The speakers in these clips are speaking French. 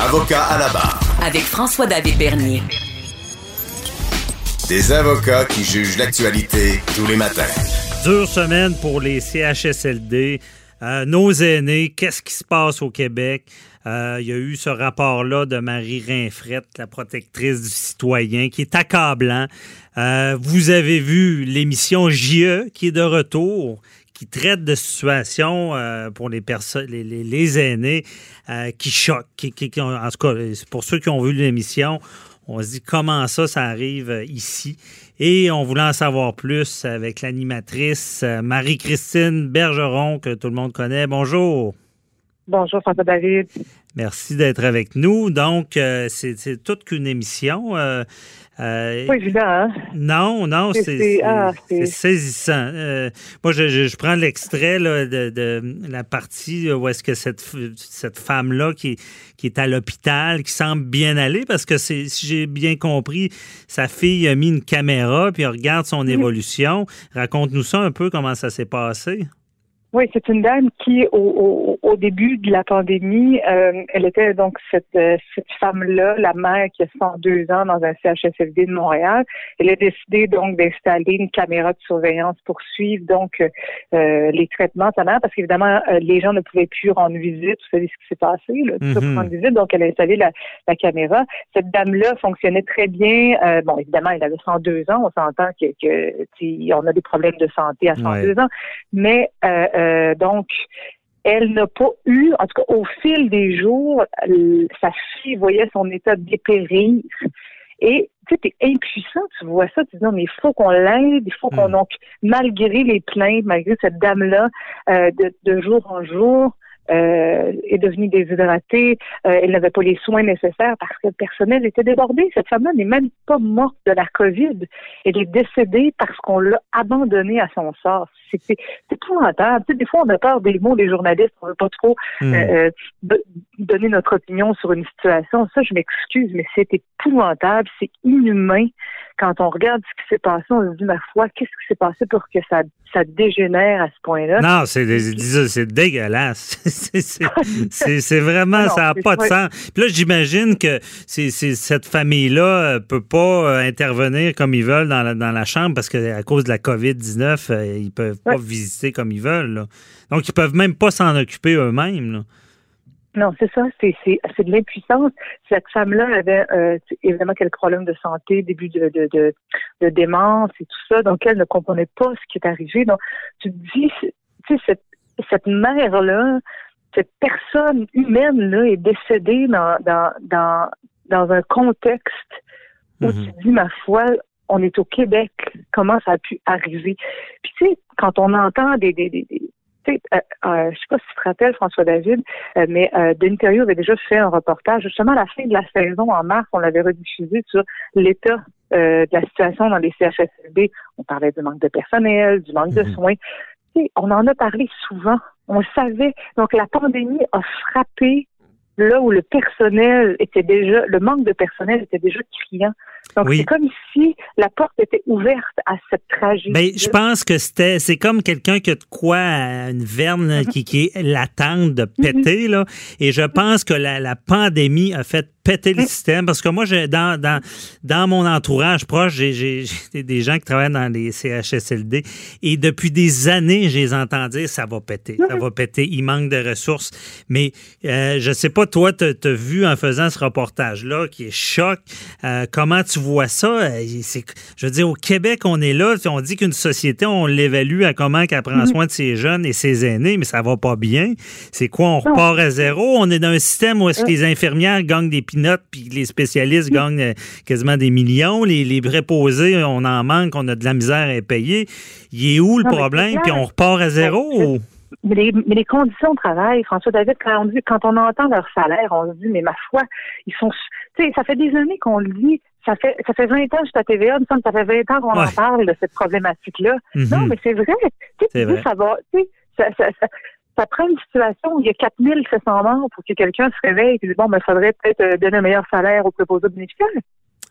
Avocat à la barre. Avec François-David Bernier. Des avocats qui jugent l'actualité tous les matins. Dure semaine pour les CHSLD. Euh, nos aînés, qu'est-ce qui se passe au Québec? Euh, il y a eu ce rapport-là de Marie Rinfrette, la protectrice du citoyen, qui est accablant. Euh, vous avez vu l'émission JE qui est de retour, qui traite de situations pour les personnes, les, aînés, qui choquent. En tout cas, pour ceux qui ont vu l'émission, on se dit comment ça, ça arrive ici? Et on voulait en savoir plus avec l'animatrice euh, Marie-Christine Bergeron, que tout le monde connaît. Bonjour. Bonjour, François David. Merci d'être avec nous. Donc, euh, c'est toute qu'une émission. Euh, euh, pas évident, hein? Non, non, c'est ah, saisissant. Euh, moi, je, prends l'extrait de, la partie où est-ce que cette, cette femme-là qui, qui est à l'hôpital, qui semble bien aller, parce que si j'ai bien compris, sa fille a mis une caméra, puis regarde son évolution. Raconte-nous ça un peu, comment ça s'est passé. Oui, c'est une dame qui, au, au, début de la pandémie, euh, elle était donc cette, euh, cette femme-là, la mère qui a 102 ans dans un CHSLD de Montréal. Elle a décidé donc d'installer une caméra de surveillance pour suivre donc euh, les traitements de sa mère, parce qu'évidemment, les gens ne pouvaient plus rendre visite. Vous savez ce qui s'est passé, là, mm rendre visite. Donc, elle a installé la, la caméra. Cette dame-là fonctionnait très bien. bon, évidemment, elle avait 102 ans. On s'entend que, que on a des problèmes de santé à 102 ans, mais euh, donc, elle n'a pas eu, en tout cas au fil des jours, sa fille voyait son état dépérir. Et tu sais, es impuissant, tu vois ça, tu dis non, mais il faut qu'on l'aide, il faut qu'on, hmm. donc, malgré les plaintes, malgré cette dame-là, euh, de, de jour en jour, euh, est devenue déshydratée, euh, elle n'avait pas les soins nécessaires parce que le personnel était débordé. Cette femme-là n'est même pas morte de la COVID. Elle est décédée parce qu'on l'a abandonnée à son sort. C'est épouvantable. Tu sais, des fois, on a peur des mots des journalistes. On ne veut pas trop hmm. euh, donner notre opinion sur une situation. Ça, je m'excuse, mais c'est épouvantable. C'est inhumain quand on regarde ce qui s'est passé, on se dit, ma foi, qu'est-ce qui s'est passé pour que ça, ça dégénère à ce point-là? Non, c'est dégueulasse. c'est vraiment, ah ça n'a pas de sens. Puis là, j'imagine que cette famille-là ne peut pas euh, intervenir comme ils veulent dans la, dans la chambre parce qu'à cause de la COVID-19, euh, ils ne peuvent pas visiter comme ils veulent. Donc, ils peuvent même pas s'en occuper eux-mêmes. Non, c'est ça, c'est, de l'impuissance. Cette femme-là avait euh, évidemment quelques problèmes de santé, début de, de, de, de, démence et tout ça, donc elle ne comprenait pas ce qui est arrivé. Donc, tu te dis, tu sais, cette, cette mère-là, cette personne humaine-là est décédée dans, dans, dans, dans un contexte où mm-hmm. tu dis, ma foi, on est au Québec, comment ça a pu arriver? Puis tu sais, quand on entend des, des, des, sais, euh, euh, je sais pas si tu te rappelles, François David, euh, mais euh, Denis avait déjà fait un reportage, justement à la fin de la saison, en mars, on l'avait rediffusé sur l'état euh, de la situation dans les CHSLD. On parlait du manque de personnel, du manque de mhm. soins. On en a parlé souvent. On le savait. Donc, la pandémie a frappé là où le personnel était déjà, le manque de personnel était déjà criant. Donc, c'est comme si la porte était ouverte à cette tragédie. Mais je pense que c'était, c'est comme quelqu'un qui a de quoi, une verne qui, qui est latente de péter, là. Et je pense que la, la pandémie a fait péter le système parce que moi, dans, dans, dans mon entourage proche, j'ai des gens qui travaillent dans les CHSLD et depuis des années, je les entends dire ça va péter, ça va péter, il manque de ressources. Mais euh, je sais pas, toi, tu as, vu en faisant ce reportage-là qui est choc, euh, comment tu vois ça? Euh, je veux dire, au Québec, on est là, on dit qu'une société, on l'évalue à comment qu'elle prend soin de ses jeunes et ses aînés, mais ça va pas bien. C'est quoi, on repart à zéro? On est dans un système où est-ce que les infirmières gagnent des notes, puis les spécialistes gagnent euh, quasiment des millions. Les, les préposés, on en manque, on a de la misère à payer. Il est où le problème, puis on repart à zéro? mais les, mais les conditions de travail, François David, quand on dit, quand on entend leur salaire, on se dit, mais ma foi, ils sont, tu sais, ça fait des années qu'on le dit. Ça fait, ça fait 20 ans que je suis à TVA, ça fait 20 ans qu'on en parle de cette problématique-là. Mhm. Non, mais c'est vrai. Tu sais, ça va, tu sais, ça, ça, ça, prend une situation où il y a 4700 morts pour que quelqu'un se réveille et dise, bon, ben, il faudrait peut-être euh, donner un meilleur salaire aux préposés bénéficiaires.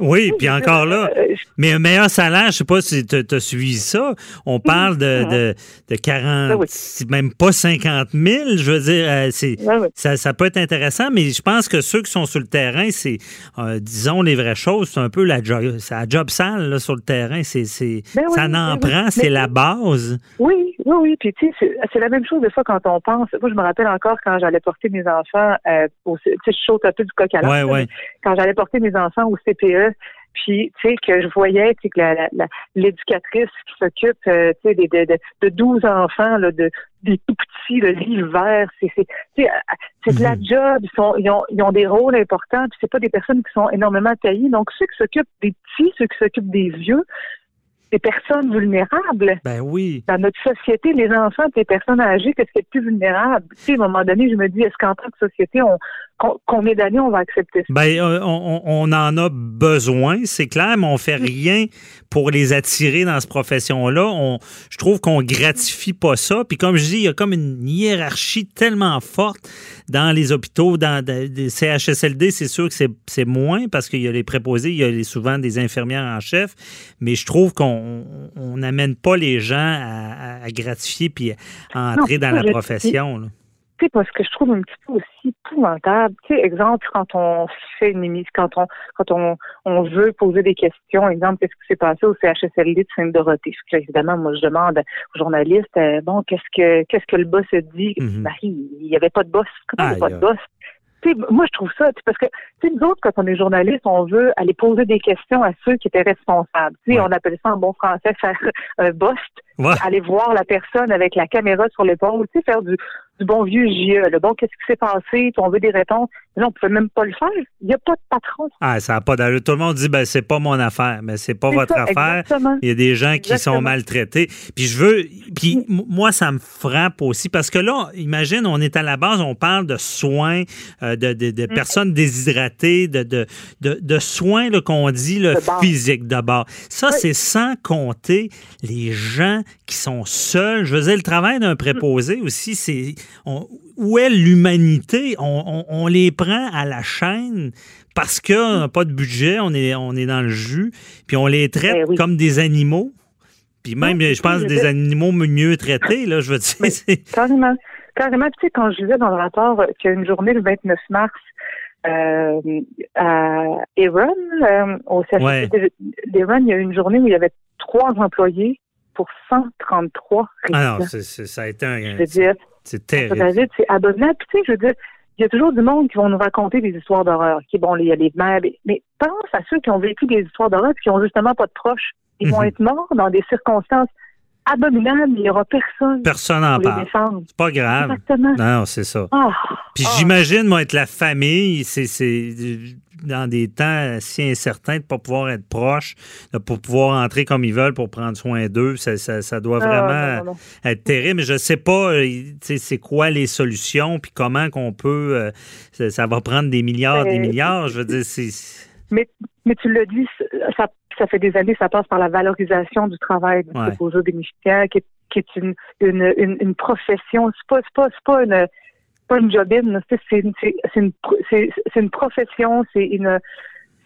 Oui, puis encore là, Euh, mais un meilleur salaire, je sais pas si tu as suivi ça. On parle de, de, de 40, Ah oui. même pas 50 000. Je veux dire, euh, c'est, ouais. ça, ça peut être intéressant, mais je pense que ceux qui sont sur le terrain, c'est, euh, disons les vraies choses, c'est un peu la job, la job sale là, sur le terrain. C'est, c'est, Ben ça en ben oui. prend, c'est la base. Oui, oui, oui. Puis tu sais, c'est- la même chose des fois quand on pense. Moi, je me rappelle encore quand j'allais porter mes enfants euh, au tu sais, je saute un peu du coq à Ouais, ouais. Quand j'allais porter mes enfants au CPE, puis tu sais que je voyais tu sais, que l'éducatrice qui s'occupe euh, tu sais des- de, de, de 12 enfants là, de des tout petits, de l'hiver, c'est c'est tu sais, c'est de la Mhm. job, ils, sont, ils, ont, ils ont des rôles importants, puis c'est pas des personnes qui sont énormément taillées. Donc ceux qui s'occupent des petits, ceux qui s'occupent des vieux, des personnes vulnérables Ben oui. dans notre société, les enfants et les personnes âgées, qu'est-ce qui est le plus vulnérable? Tu sais, à un moment donné, je me dis, est-ce qu'en tant que société, on, qu'on, combien d'années on va accepter ça? Ben, euh, on, en a besoin, c'est clair, mais on fait rien pour les attirer dans cette profession-là. On, je trouve qu'on gratifie pas ça. Puis comme je dis, il y a comme une hiérarchie tellement forte dans les hôpitaux, dans des CHSLD. C'est sûr que c'est, moins parce qu'il y a les préposés, il y a les- souvent des infirmières en chef. Mais je trouve qu'on on n'amène pas les gens à, gratifier puis à entrer Non, dans la profession. là. Tu sais, parce que je trouve un petit peu aussi épouvantable. Tu sais, exemple, quand on fait une émission, quand on, quand on, on veut poser des questions, exemple, qu'est-ce qui s'est passé au CHSLD de Sainte-Dorothée? Évidemment, moi, je demande aux journalistes, euh, bon, qu'est-ce que, qu'est-ce que le boss a dit? Mhm. Marie, il n'y avait pas de boss. Comment il n'y a Aïe, pas de boss? Tu sais, moi, je trouve ça, parce que, tu sais, nous autres, quand on est journaliste, on veut aller poser des questions à ceux qui étaient responsables. Tu sais, Ouais. on appelle ça en bon français faire un bust Ouais. aller voir la personne avec la caméra sur l'épaule, tu sais, faire du, du bon vieux JE. Le bon, qu'est-ce qui s'est passé? On veut des réponses. Mais non, on ne peut même pas le faire. Il n'y a pas de patron. Ah, ça n'a pas d'allure. Tout le monde dit, ben, c'est pas mon affaire. Mais c'est pas votre ça, affaire. exactement. Il y a des gens qui Exactement. sont maltraités. Puis je veux. Puis m- moi, ça me frappe aussi parce que là, imagine, on est à la base, on parle de soins, euh, de, de- Mm. de personnes déshydratées, de, de, de, soins là, qu'on dit le physique d'abord. Ça, Oui. c'est sans compter les gens qui sont seuls. Je veux dire, le travail d'un préposé aussi, c'est. Où est l'humanité? On, on- on les prend à la chaîne parce qu'on n'a pas de budget, on est, on est dans le jus, puis on les traite Eh oui. comme des animaux. Puis même, Oui, je pense, des animaux mieux traités, là, je veux dire. Carrément. Carrément. Tu sais, quand je disais dans le rapport euh, qu'il y a une journée le 29 mars euh, à Eron, euh, au Ouais. CHSLD d'Eron, il y a eu une journée où il y avait trois employés pour 133 Ah non, résidents. c'est- c'est- ça a été un. Je veux dire, C'est terrible. C'est abominable. Puis, tu sais, je veux dire, il y a toujours du monde qui vont nous raconter des histoires d'horreur. Qui bon, il y a les mères, mais, mais pense à ceux qui ont vécu des histoires d'horreur et qui ont justement pas de proches. Ils vont Mhm. être morts dans des circonstances abominables. Il y aura personne Personne n'en parle. C'est pas grave. Exactement. Non, c'est ça. Ah, Puis ah. j'imagine, moi, être la famille, c'est dans des temps si incertains de ne pas pouvoir être proche, de pas pouvoir entrer comme ils veulent pour prendre soin d'eux. Ça, ça, ça doit Ah, vraiment non, non, non. être terrible. Mais je sais pas, euh, c'est quoi les solutions, puis comment qu'on peut. euh, ça, ça va prendre des milliards, des Ben, milliards. Je veux dire, c'est. Mais, mais tu l'as dit, ça, ça fait des années, ça passe par la valorisation du travail de Ouais. préposé bénéficiaire, qui est, qui est une, une, une, une profession. C'est pas, c'est pas, pas une, pas une jobine. C'est, une- une, une profession, c'est une,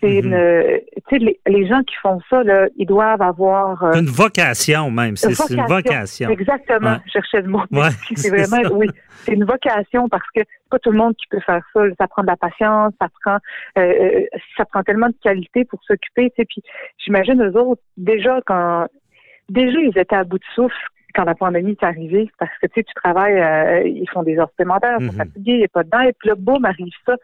c'est Mhm. une, tu sais, les, les gens qui font ça, là, ils doivent avoir euh, Une vocation même. C'est une vocation. Exactement. Ouais. Je cherchais le mot. Ouais, c'est vraiment, ça. oui, c'est une vocation parce que c'est pas tout le monde qui peut faire ça. Ça prend de la patience, ça prend, euh, euh, ça prend tellement de qualité pour s'occuper. Tu sais, puis j'imagine eux autres déjà quand, déjà ils étaient à bout de souffle quand la pandémie est arrivée parce que tu sais, tu travailles, euh, ils font des heures supplémentaires, ils sont Mhm. fatigués, il n'y a pas de dents, et puis là, boum, arrive ça.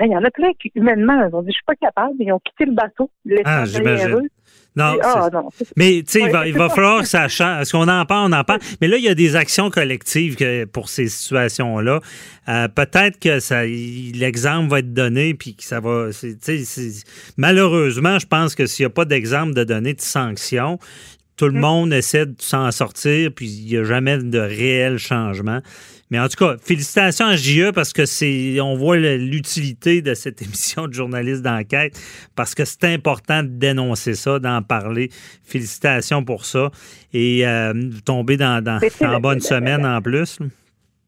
Il y en a plein qui, humainement, ils ont dit, je suis pas capable, ils ont quitté le bateau, Ah, j'imagine. Non, ah, non, Mais tu sais, il va, il va falloir que ça change. Est-ce qu'on en parle? On en parle? Mais là, il y a des actions collectives que- pour ces situations-là. Euh, Peut-être que ça, l'exemple va être donné, puis que ça va. Malheureusement, je pense que s'il n'y a pas d'exemple de donner de sanctions, tout le monde essaie de s'en sortir, puis il n'y a jamais de réel changement. Mais en tout cas, félicitations à JE parce que c'est, on voit l'utilité de cette émission de journaliste d'enquête parce que c'est important de dénoncer ça, d'en parler. Félicitations pour ça et euh, tomber dans, dans, en bonne semaine en plus.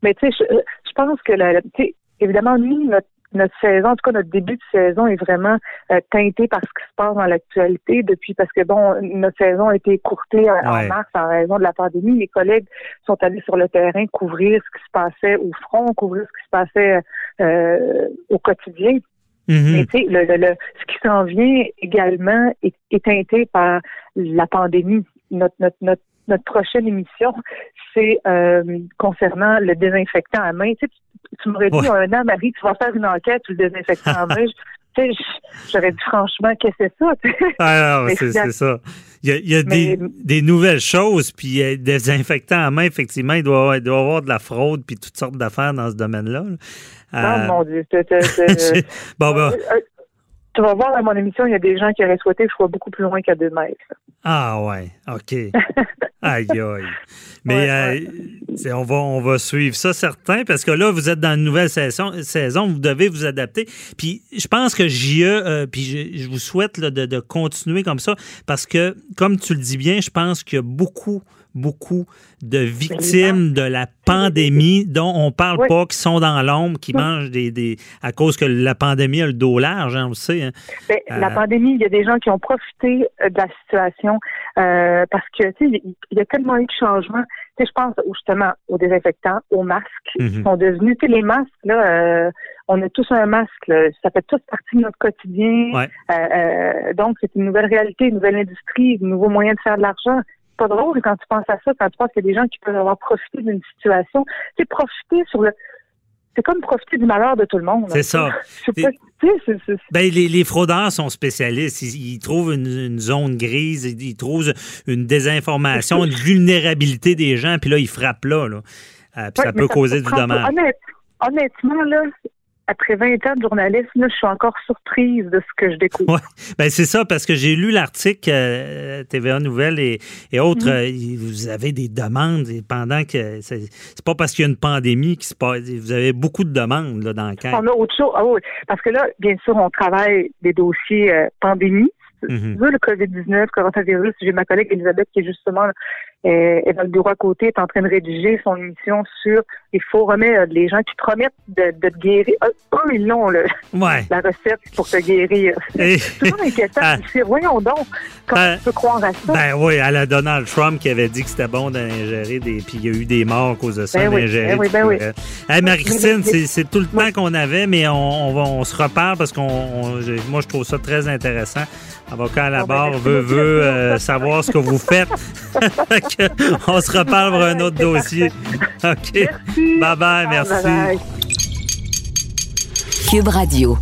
Mais tu sais, je, pense que la, évidemment, nous, notre notre saison, en tout cas notre début de saison est vraiment euh, teinté par ce qui se passe dans l'actualité depuis parce que bon, notre saison a été écourtée en, mars en raison de la pandémie. Mes collègues sont allés sur le terrain couvrir ce qui se passait au front, couvrir ce qui se passait euh, au quotidien. Mais tu sais, le, le, ce qui s'en vient également est, est, teinté par la pandémie. Notre, notre, notre, notre prochaine émission, c'est euh, concernant le désinfectant à main. Tu, sais, tu, m'aurais dit un an, Marie, tu vas faire une enquête sur le désinfectant à main. J'aurais dit franchement, qu'est-ce que c'est ça? Ah c'est ça. Il y a, des, des, nouvelles choses, puis des désinfectants à main, effectivement, il doit, y avoir de la fraude, puis toutes sortes d'affaires dans ce domaine-là. Oh mon Dieu. bon, bon. Tu vas voir à mon émission, il y a des gens qui auraient souhaité que je sois beaucoup plus loin qu'à deux mètres. Ah ouais, OK. aïe aïe. Mais euh, on, va, on va suivre ça, certain, parce que là, vous êtes dans une nouvelle saison, saison vous devez vous adapter. Puis je pense que JE, euh, puis je, vous souhaite de, de, continuer comme ça, parce que, comme tu le dis bien, je pense qu'il y a beaucoup beaucoup de victimes de la pandémie dont on parle pas, qui sont dans l'ombre, qui mangent des, des, à cause que la pandémie a le dos large, hein, on le sait. Hein. La euh, pandémie, il y a des gens qui ont profité euh, de la situation euh, parce que il y a tellement eu de changements. je pense justement aux désinfectants, aux masques, qui mhm. sont devenus, les masques là. on a tous un masque, ça fait tous partie de notre quotidien. donc, c'est une nouvelle réalité, une nouvelle industrie, un nouveau moyen de faire de l'argent pas drôle quand tu penses à ça, quand tu penses qu'il y a des gens qui peuvent avoir profité d'une situation. C'est profiter sur le. C'est comme profiter du malheur de tout le monde. C'est ça. Ben, les, les, fraudeurs sont spécialistes. Ils, trouvent une, zone grise, ils, trouvent une désinformation, une vulnérabilité des gens, puis là, ils frappent là. là. Euh, puis ça peut causer du dommage. honnêtement, là, après 20 ans de journalisme, je suis encore surprise de ce que je découvre. Ouais. Ben, c'est ça, parce que j'ai lu l'article euh, TVA Nouvelles et, autres. Mm-hmm. Euh, vous avez des demandes pendant que. C'est pas parce qu'il y a une pandémie qui se passe. Vous avez beaucoup de demandes là, dans le cadre. On a autre chose. Ah parce que là, bien sûr, on travaille des dossiers euh, pandémie. Mm le COVID-19, coronavirus, j'ai ma collègue Elisabeth qui est justement euh, le bureau à côté, est en train de rédiger son émission sur les faux remèdes, les gens qui promettent de, de te guérir. Eux, ils l'ont, la recette pour te guérir. C'est toujours inquiétant. Ah. voyons donc, comment ah. tu peux croire à ça? Ben oui, à la Donald Trump qui avait dit que c'était bon d'ingérer des... Puis il y a eu des morts à cause de ça, ben d'ingérer. Ben oui, ben oui. Marie-Christine, c'est tout le temps qu'on avait, mais on, va, on se reparle parce qu'on... Moi, je trouve ça très intéressant. Avocat à la ah, ben, barre veut, veut euh, savoir ce que vous faites. On se reparle pour un autre dossier. OK. Bye bye, merci. Cube Radio.